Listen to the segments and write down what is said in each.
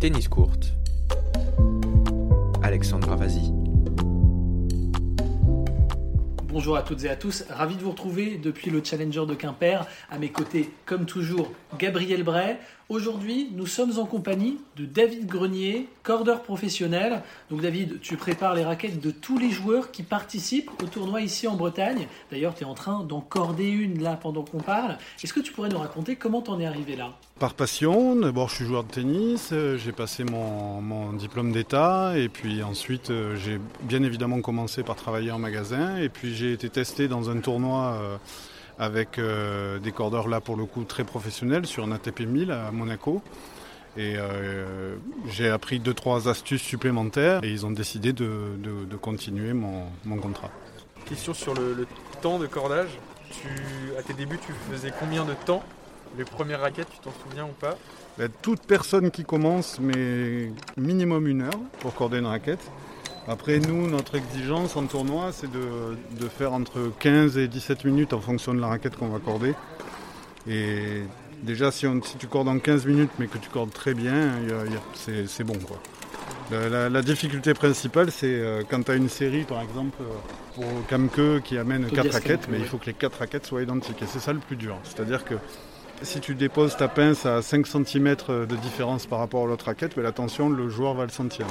Tennis courte. Alexandre Ravasi. Bonjour à toutes et à tous, ravi de vous retrouver depuis le Challenger de Quimper. À mes côtés, comme toujours, Gabriel Bray. Aujourd'hui, nous sommes en compagnie de David Grenier, cordeur professionnel. Donc David, tu prépares les raquettes de tous les joueurs qui participent au tournoi ici en Bretagne. D'ailleurs, tu es en train d'en corder une là pendant qu'on parle. Est-ce que tu pourrais nous raconter comment t'en es arrivé là? Par passion, d'abord je suis joueur de tennis, euh, j'ai passé mon, mon diplôme d'état et puis ensuite euh, j'ai bien évidemment commencé par travailler en magasin et puis j'ai été testé dans un tournoi euh, avec euh, des cordeurs là pour le coup très professionnels sur un ATP 1000 à Monaco. Et euh, j'ai appris deux trois astuces supplémentaires et ils ont décidé de, de- de continuer mon, mon contrat. Question sur le, le temps de cordage. Tu, à tes débuts, tu faisais combien de temps? Les premières raquettes, tu t'en souviens ou pas? Ben, toute personne qui commence met minimum une heure pour corder une raquette. Après nous, notre exigence en tournoi, c'est de, de faire entre 15 et 17 minutes en fonction de la raquette qu'on va corder. Et déjà, si, on- si tu cordes en 15 minutes, mais que tu cordes très bien, c'est bon. Quoi. La, la- la difficulté principale, c'est euh, quand tu as une série, par exemple, euh, pour Kamke qui amène Tobias 4 raquettes, mais il faut que les 4 raquettes soient identiques. Et c'est ça le plus dur. C'est-à-dire que si tu déposes ta pince à 5 cm de différence par rapport à l'autre raquette, mais attention, le joueur va le sentir.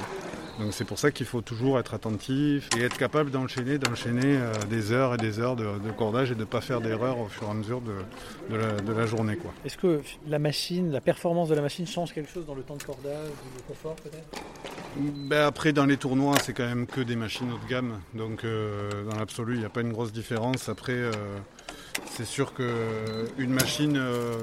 Donc c'est pour ça qu'il faut toujours être attentif et être capable d'enchaîner, d'enchaîner euh, des heures et des heures de, de cordage et de ne pas faire d'erreurs au fur et à mesure de, de la, de la journée. Quoi. Est-ce que la machine, la performance de la machine change quelque chose dans le temps de cordage ou le confort peut-être? Ben après, dans les tournois, c'est quand même que des machines haut de gamme. Donc, euh, dans l'absolu, il n'y a pas une grosse différence. Après, euh, c'est sûr qu'une machine euh,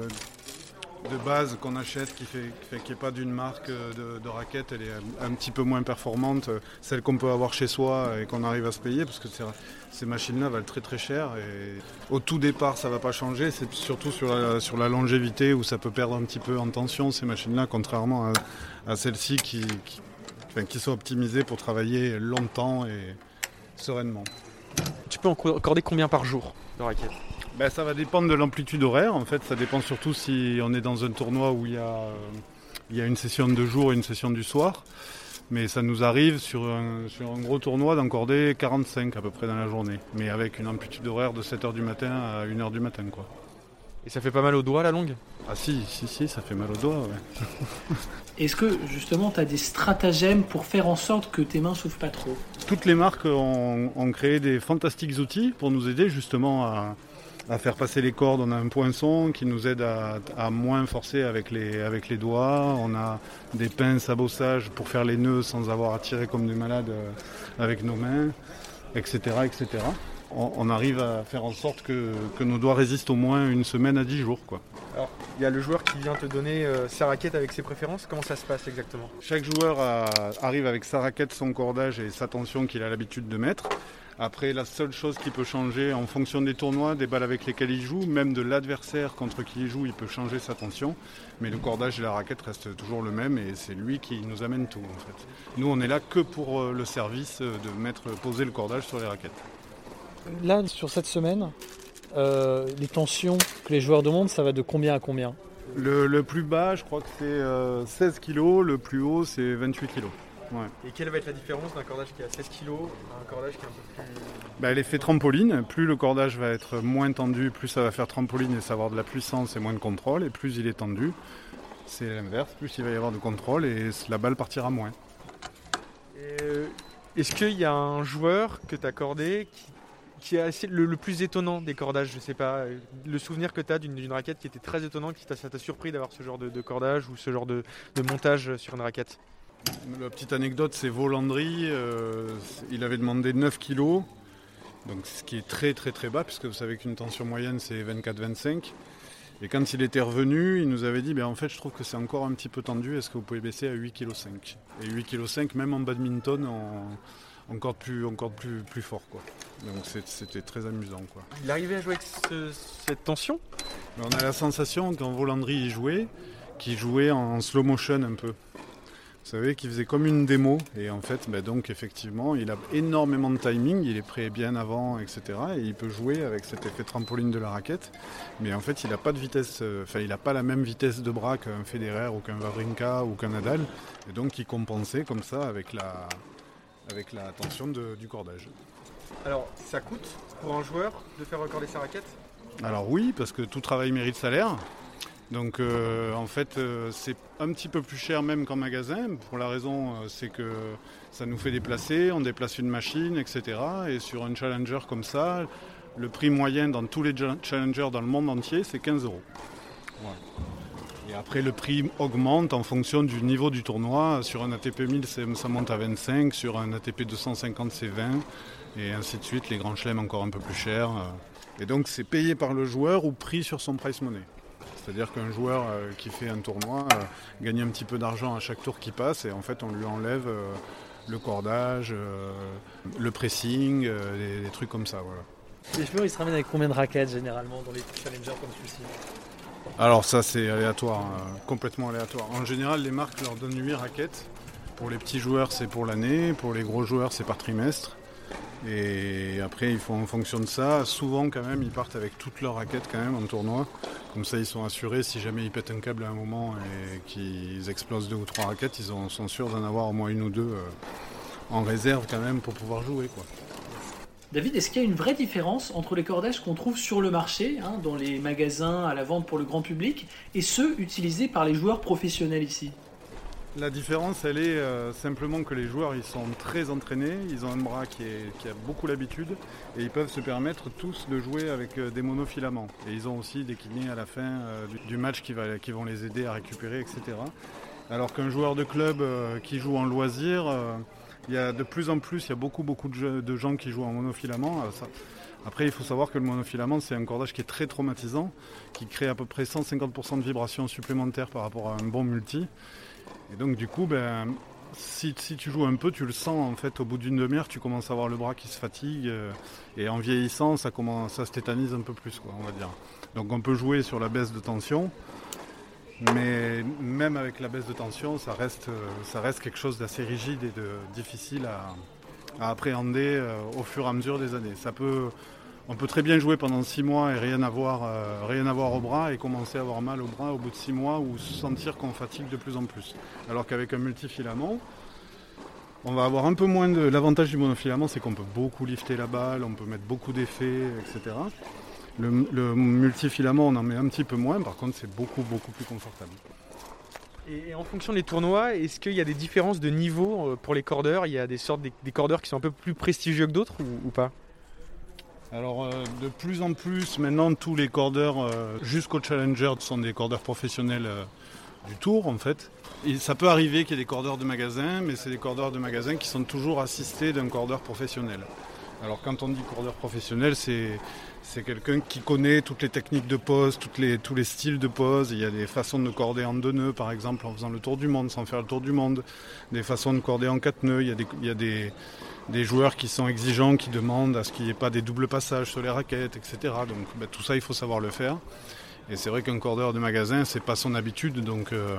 de base qu'on achète, qui fait, qui ait pas d'une marque euh, de, raquette, elle est un, petit peu moins performante. euh, Celle qu'on peut avoir chez soi et qu'on arrive à se payer, parce que ces machines-là valent très très cher. Et au tout départ, ça va pas changer. C'est surtout sur la, sur la longévité où ça peut perdre un petit peu en tension, ces machines-là, contrairement à, à celles-ci qui, qui sont optimisées pour travailler longtemps et sereinement. Tu peux en accorder combien par jour de raquettes? Ben, ça va dépendre de l'amplitude horaire. En fait, ça dépend surtout si on est dans un tournoi où il y a, euh, il y a une session de jour et une session du soir. Mais ça nous arrive sur un, sur un gros tournoi d'encorder 45 à peu près dans la journée. Mais avec une amplitude horaire de 7h du matin à 1h du matin. Quoi. Et ça fait pas mal au doigt la longue? Ah si, si, si, ça fait mal aux doigts. ouais. Est-ce que justement tu as des stratagèmes pour faire en sorte que tes mains souffrent pas trop? Toutes les marques ont, ont créé des fantastiques outils pour nous aider justement à, à faire passer les cordes. On a un poinçon qui nous aide à, à moins forcer avec les, avec les doigts. On a des pinces à bossage pour faire les nœuds sans avoir à tirer comme des malades euh, avec nos mains, etc. etc. On, on arrive à faire en sorte que, que nos doigts résistent au moins une semaine à 10 jours. Quoi. Alors, il y a le joueur qui vient te donner euh, sa raquette avec ses préférences. Comment ça se passe exactement? Chaque joueur a- arrive avec sa raquette, son cordage et sa tension qu'il a l'habitude de mettre. Après, la seule chose qui peut changer en fonction des tournois, des balles avec lesquelles il joue, même de l'adversaire contre qui il joue, il peut changer sa tension. Mais le cordage et la raquette restent toujours le même et c'est lui qui nous amène tout en fait. Nous, on est là que pour euh, le service euh, de mettre, poser le cordage sur les raquettes. Là, sur cette semaine, euh, les tensions que les joueurs demandent, ça va de combien à combien? Le, le plus bas, je crois que c'est euh, 16 kg, le plus haut, c'est 28 kg. Et quelle va être la différence d'un cordage qui a 16 kg à un cordage qui est un peu plus. Bah, L'effet trampoline, plus le cordage va être moins tendu, plus ça va faire trampoline et ça va avoir de la puissance et moins de contrôle. Et plus il est tendu, c'est l'inverse, plus il va y avoir de contrôle et la balle partira moins. Euh, Est-ce qu'il y a un joueur que tu as accordé qui, qui est assez- le, le plus étonnant des cordages Je sais pas, euh, le souvenir que tu as d'une raquette qui était très étonnant, qui t'a ça t'a surpris d'avoir ce genre de, de cordage ou ce genre de, de montage sur une raquette? La petite anecdote, c'est Volandry, euh, il avait demandé 9 kg, donc ce qui est très très très bas, puisque vous savez qu'une tension moyenne c'est 24-25. Et quand il était revenu, il nous avait dit, ben, en fait je trouve que c'est encore un petit peu tendu, est-ce que vous pouvez baisser à 8,5 kg Et 8,5 kg, même en badminton, en- encore plus, encore plus, plus fort. Quoi. Donc c'était très amusant. Quoi. Il arrivait à jouer avec ce- cette tension? On a la sensation quand Volandry y jouait, qu'il jouait en slow motion un peu. Vous savez, qui faisait comme une démo. Et en fait, ben donc effectivement, il a énormément de timing, il est prêt bien avant, etc. Et il peut jouer avec cet effet trampoline de la raquette. Mais en fait, il n'a pas de vitesse, euh, enfin, il n'a pas la même vitesse de bras qu'un Federer ou qu'un Wawrinka ou qu'un Nadal. Et donc, il compensait comme ça avec la, avec la tension du cordage. Alors, ça coûte pour un joueur de faire recorder sa raquette? Alors oui, parce que tout travail mérite salaire. Donc euh, en fait euh, c'est un petit peu plus cher même qu'en magasin pour la raison euh, c'est que ça nous fait déplacer, on déplace une machine, etc. Et sur un challenger comme ça, le prix moyen dans tous les challengers dans le monde entier c'est 15 euros. Et après le prix augmente en fonction du niveau du tournoi. Sur un ATP 1000 ça monte à 25, sur un ATP 250 c'est 20 et ainsi de suite. Les grands chelems encore un peu plus cher. Et donc c'est payé par le joueur ou pris sur son price money. C'est-à-dire qu'un joueur euh, qui fait un tournoi euh, gagne un petit peu d'argent à chaque tour qui passe et en fait on lui enlève euh, le cordage, le pressing, des, trucs comme ça. Voilà. Les joueurs ils se ramènent avec combien de raquettes généralement dans les challengers comme celui-ci? Alors ça c'est aléatoire, hein, complètement aléatoire. En général les marques leur donnent 8 raquettes. Pour les petits joueurs c'est pour l'année, pour les gros joueurs c'est par trimestre. Et après, ils font en fonction de ça. Souvent, quand même, ils partent avec toutes leurs raquettes quand même en tournoi. Comme ça, ils sont assurés si jamais ils pètent un câble à un moment et qu'ils explosent deux ou trois raquettes, ils sont sûrs d'en avoir au moins une ou deux euh, en réserve quand même pour pouvoir jouer. David, est-ce qu'il y a une vraie différence entre les cordages qu'on trouve sur le marché, hein, dans les magasins à la vente pour le grand public, et ceux utilisés par les joueurs professionnels ici? La différence, elle est euh, simplement que les joueurs, ils sont très entraînés, ils ont un bras qui, a beaucoup l'habitude et ils peuvent se permettre tous de jouer avec euh, des monofilaments. Et ils ont aussi des kinés à la fin euh, du, match qui, vont les aider à récupérer, etc. Alors qu'un joueur de club qui joue en loisir, il y a de plus en plus, il y a beaucoup, beaucoup de, gens qui jouent en monofilament. Après, il faut savoir que le monofilament, c'est un cordage qui est très traumatisant, qui crée à peu près 150% de vibrations supplémentaires par rapport à un bon multi. Et donc du coup, ben, si, tu joues un peu, tu le sens en fait au bout d'une demi-heure, tu commences à avoir le bras qui se fatigue. Euh, et en vieillissant, ça, commence, ça se tétanise un peu plus, quoi, on va dire. Donc on peut jouer sur la baisse de tension. Mais même avec la baisse de tension, ça reste, euh, ça reste quelque chose d'assez rigide et de difficile à, appréhender euh, au fur et à mesure des années. On peut très bien jouer pendant 6 mois et rien avoir, euh, rien avoir au bras et commencer à avoir mal au bras au bout de 6 mois ou sentir qu'on fatigue de plus en plus. Alors qu'avec un multifilament, on va avoir un peu moins de. L'avantage du monofilament, c'est qu'on peut beaucoup lifter la balle, on peut mettre beaucoup d'effets, etc. Le, multifilament, on en met un petit peu moins, par contre, c'est beaucoup, beaucoup plus confortable. Et en fonction des tournois, est-ce qu'il y a des différences de niveau euh, pour les cordeurs? Il y a des sortes des, cordeurs qui sont un peu plus prestigieux que d'autres ou pas? Alors euh, de plus en plus maintenant tous les cordeurs euh, jusqu'au challenger sont des cordeurs professionnels du tour en fait. ça peut arriver qu'il y ait des cordeurs de magasin, mais c'est des cordeurs de magasin qui sont toujours assistés d'un cordeur professionnel. Alors quand on dit cordeur professionnel, c'est quelqu'un qui connaît toutes les techniques de pose, tous les styles de pose. Il y a des façons de corder en deux nœuds, par exemple, en faisant le tour du monde, sans faire le tour du monde. Des façons de corder en quatre nœuds. Il y a des, joueurs qui sont exigeants, qui demandent à ce qu'il n'y ait pas des doubles passages sur les raquettes, etc. Donc ben, tout ça, il faut savoir le faire. Et c'est vrai qu'un cordeur de magasin, c'est pas son habitude, donc, euh,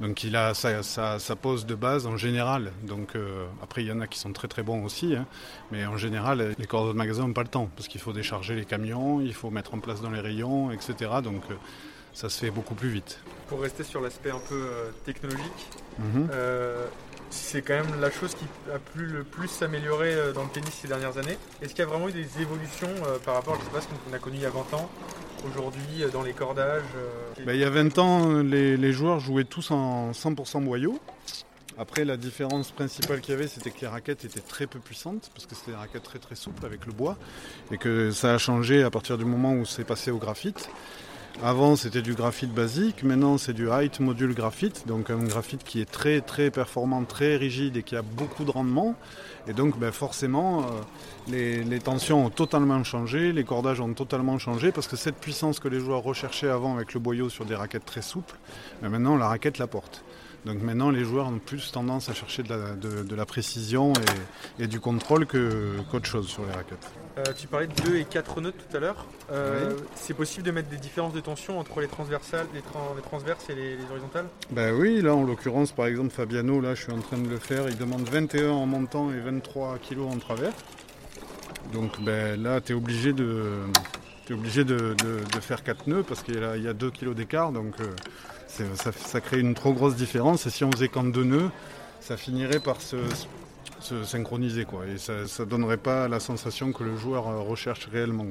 donc il a sa, pose de base en général. Donc euh, après, il y en a qui sont très très bons aussi, hein. mais en général, les cordeurs de magasin n'ont pas le temps parce qu'il faut décharger les camions, il faut mettre en place dans les rayons, etc. Donc euh, ça se fait beaucoup plus vite. Pour rester sur l'aspect un peu technologique, mhm c'est quand même la chose qui a pu le plus s'améliorer euh, dans le tennis ces dernières années. Est-ce qu'il y a vraiment eu des évolutions euh, par rapport à ce qu'on a connu il y a 20 ans Aujourd'hui, euh, dans les cordages bah, Il y a 20 ans, les, joueurs jouaient tous en 100% boyau. Après, la différence principale qu'il y avait, c'était que les raquettes étaient très peu puissantes, parce que c'était des raquettes très très souples avec le bois, et que ça a changé à partir du moment où c'est passé au graphite. Avant c'était du graphite basique, maintenant c'est du height module graphite, donc un graphite qui est très très performant, très rigide et qui a beaucoup de rendement. Et donc ben, forcément euh, les, tensions ont totalement changé, les cordages ont totalement changé parce que cette puissance que les joueurs recherchaient avant avec le boyau sur des raquettes très souples, ben, maintenant la raquette la porte. Donc maintenant, les joueurs ont plus tendance à chercher de la, précision et, du contrôle qu'autre chose sur les raquettes. Euh, tu parlais de 2 et 4 nœuds tout à l'heure. Euh, c'est possible de mettre des différences de tension entre les transversales, les, transverses et les, horizontales? Ben oui, là en l'occurrence, par exemple, Fabiano, là je suis en train de le faire, il demande 21 en montant et 23 kg en travers. Donc ben, là, tu es obligé de, obligé de, faire 4 nœuds parce qu'il y, a 2 kg d'écart. Donc euh, ça, crée une trop grosse différence. Et si on faisait qu'en 2 nœuds, ça finirait par se, synchroniser. Et ça ne donnerait pas la sensation que le joueur recherche réellement.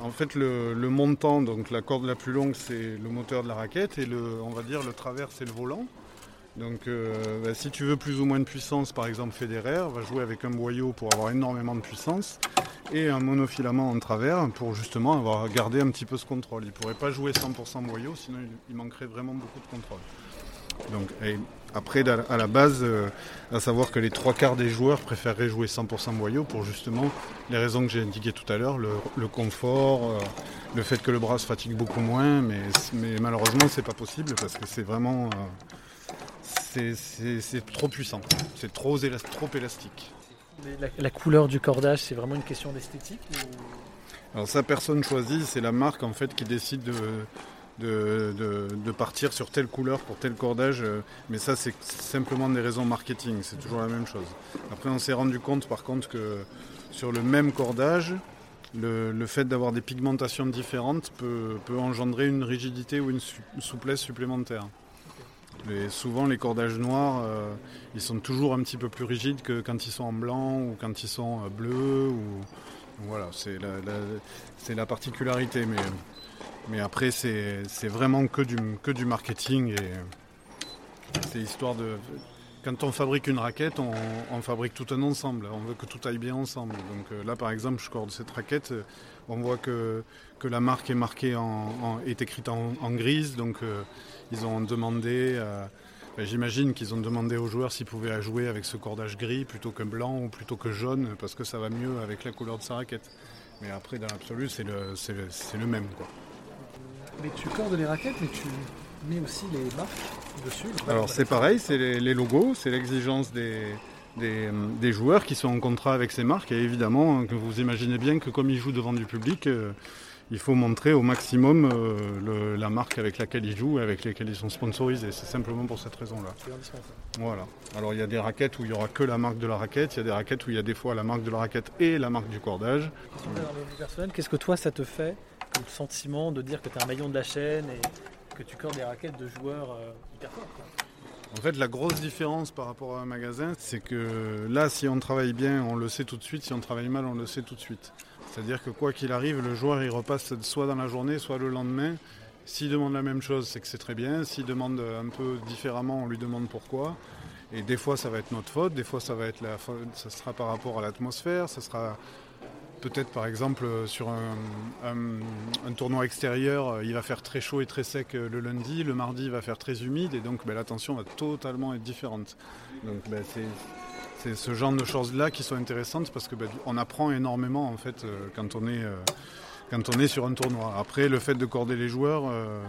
En fait, le, montant, donc la corde la plus longue, c'est le moteur de la raquette. Et le, on va dire le travers, c'est le volant. Donc euh, bah, si tu veux plus ou moins de puissance, par exemple Federer va jouer avec un boyau pour avoir énormément de puissance et un monofilament en travers pour justement avoir gardé un petit peu ce contrôle. Il ne pourrait pas jouer 100% boyau, sinon il, manquerait vraiment beaucoup de contrôle. Donc, après, à la base, euh, à savoir que les trois quarts des joueurs préféreraient jouer 100% boyau pour justement les raisons que j'ai indiquées tout à l'heure, le, confort, euh, le fait que le bras se fatigue beaucoup moins, mais, mais malheureusement c'est pas possible parce que c'est vraiment c'est trop puissant, c'est trop, trop élastique. La, couleur du cordage, c'est vraiment une question d'esthétique Alors ça, personne choisit, c'est la marque en fait qui décide de, de, partir sur telle couleur pour tel cordage, euh, mais ça c'est simplement des raisons marketing, c'est toujours la même chose. Après on s'est rendu compte par contre que sur le même cordage, le, fait d'avoir des pigmentations différentes peut, peut, engendrer une rigidité ou une souplesse supplémentaire souvent, les cordages noirs, euh, ils sont toujours un petit peu plus rigides que quand ils sont en blanc ou quand ils sont euh, bleus. Ou, voilà, c'est la, particularité. Mais, mais après, c'est vraiment que du, que du marketing et c'est histoire de. Quand on fabrique une raquette, on, fabrique tout un ensemble. On veut que tout aille bien ensemble. Donc euh, là, par exemple, je corde cette raquette. On voit que, que la marque est marquée en, est écrite en, grise. Donc ils ont demandé, euh, ben, j'imagine qu'ils ont demandé aux joueurs s'ils pouvaient jouer avec ce cordage gris plutôt que blanc ou plutôt que jaune, parce que ça va mieux avec la couleur de sa raquette. Mais après, dans l'absolu, c'est le, le, même. Quoi. Mais tu cordes les raquettes, mais tu mets aussi les marques dessus Alors c'est pareil, c'est les, logos, c'est l'exigence des, des, joueurs qui sont en contrat avec ces marques. Et évidemment, vous imaginez bien que comme ils jouent devant du public, euh, il faut montrer au maximum euh, la marque avec laquelle ils jouent et avec laquelle ils sont sponsorisés. C'est simplement pour cette raison-là. Voilà. Alors il y a des raquettes où il n'y aura que la marque de la raquette, il y a des raquettes où il y a des fois la marque de la raquette et la marque du cordage. Qu'est-ce que toi ça te fait le sentiment de dire que tu es un maillon de la chaîne et que tu cordes des raquettes de joueurs euh, hyper forts en fait, la grosse différence par rapport à un magasin, c'est que là, si on travaille bien, on le sait tout de suite. Si on travaille mal, on le sait tout de suite. C'est-à-dire que quoi qu'il arrive, le joueur il repasse soit dans la journée, soit le lendemain. S'il demande la même chose, c'est que c'est très bien. S'il demande un peu différemment, on lui demande pourquoi. Et des fois, ça va être notre faute. Des fois, ça va être la ça sera par rapport à l'atmosphère. Ça sera peut-être, par exemple, sur un, tournoi extérieur, il va faire très chaud et très sec le lundi. Le mardi, il va faire très humide. Et donc, ben, l'attention va totalement être différente. Donc, ben, c'est ce genre de choses-là qui sont intéressantes parce qu'on ben, apprend énormément en fait euh, quand on est euh, sur un tournoi. Après, le fait de corder les joueurs, euh,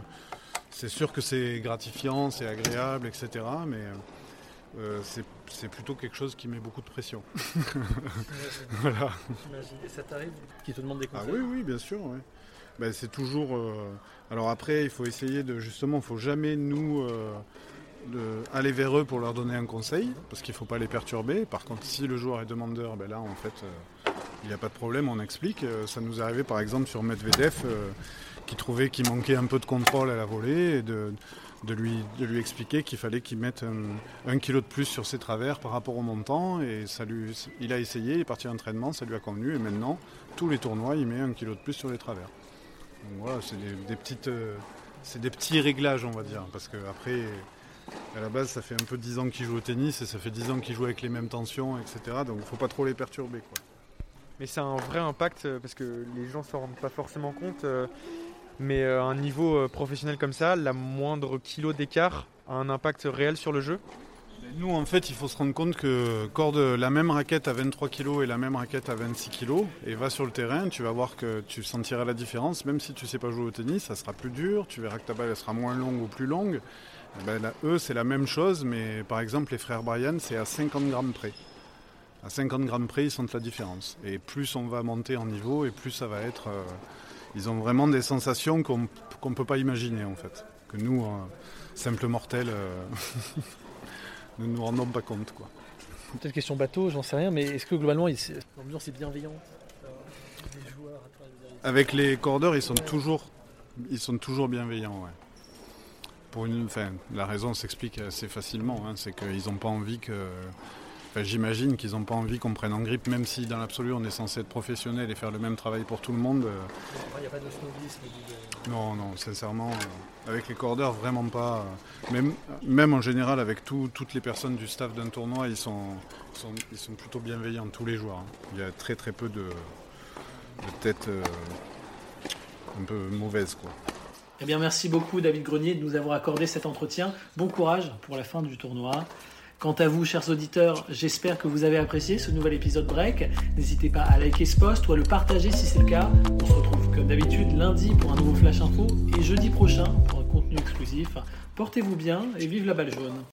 c'est sûr que c'est gratifiant, c'est agréable, etc. Mais c'est plutôt quelque chose qui met beaucoup de pression. voilà. Et ça t'arrive qui te demande des conseils Ah oui, oui, bien sûr. Ben, c'est toujours. Alors après, il faut essayer de justement, il faut jamais nous aller vers eux pour leur donner un conseil, parce qu'il ne faut pas les perturber. Par contre, si le joueur est demandeur, ben là, en fait, euh, il n'y a pas de problème, on explique. Euh, ça nous est arrivé, par exemple, sur Medvedev, euh, qui trouvait qu'il manquait un peu de contrôle à la volée, et de, de lui expliquer qu'il fallait qu'il mette un, kilo de plus sur ses travers par rapport au montant. Ça il a essayé, il est parti à l'entraînement, ça lui a convenu, et maintenant, tous les tournois, il met un kilo de plus sur les travers. Voilà, c'est des, petits réglages, on va dire, parce qu'après, à la base, ça fait un peu 10 ans qu'ils jouent au tennis et ça fait 10 ans qu'ils jouent avec les mêmes tensions, etc. Donc il ne faut pas trop les perturber. Mais c'est un vrai impact euh, parce que les gens ne s'en rendent pas forcément compte. Euh, mais euh, un niveau professionnel comme ça, la moindre kilo d'écart a un impact réel sur le jeu nous, en fait, il faut se rendre compte que corde la même raquette à 23 kg et la même raquette à 26 kg, et va sur le terrain, tu vas voir que tu sentiras la différence, même si tu ne sais pas jouer au tennis, ça sera plus dur, tu verras que ta balle sera moins longue ou plus longue, Ben là, eux, c'est la même chose, mais par exemple, les frères Brian, c'est à 50 grammes près. À 50 grammes près, ils sentent la différence. Et plus on va monter en niveau, et plus ça va être. euh, ils ont vraiment des sensations qu'on ne peut pas imaginer, en fait. Que nous, euh, simples mortels, euh, ne nous rendons pas compte, quoi. Peut-être question bateau, j'en sais rien, mais est-ce que globalement, l'ambiance est bienveillante euh, joueurs Avec les cordeurs, ils sont toujours, ils sont toujours bienveillants. ouais. Pour une, la raison s'explique assez facilement. hein, c'est qu'ils n'ont pas envie que. Enfin, J'imagine qu'ils n'ont pas envie qu'on prenne en grippe, même si dans l'absolu on est censé être professionnel et faire le même travail pour tout le monde. euh, Il n'y a pas de snobisme. de- non, non, sincèrement, euh, avec les cordeurs, vraiment pas. euh, même, même en général, avec tout- toutes les personnes du staff d'un tournoi, ils sont, ils, sont, ils sont plutôt bienveillants tous les jours. hein. Il y a très très peu de, de têtes euh, un peu mauvaises, quoi. Eh bien, merci beaucoup, David Grenier, de nous avoir accordé cet entretien. Bon courage pour la fin du tournoi. Quant à vous, chers auditeurs, j'espère que vous avez apprécié ce nouvel épisode break. N'hésitez pas à liker ce post ou à le partager si c'est le cas. On se retrouve comme d'habitude lundi pour un nouveau Flash Info et jeudi prochain pour un contenu exclusif. Portez-vous bien et vive la balle jaune.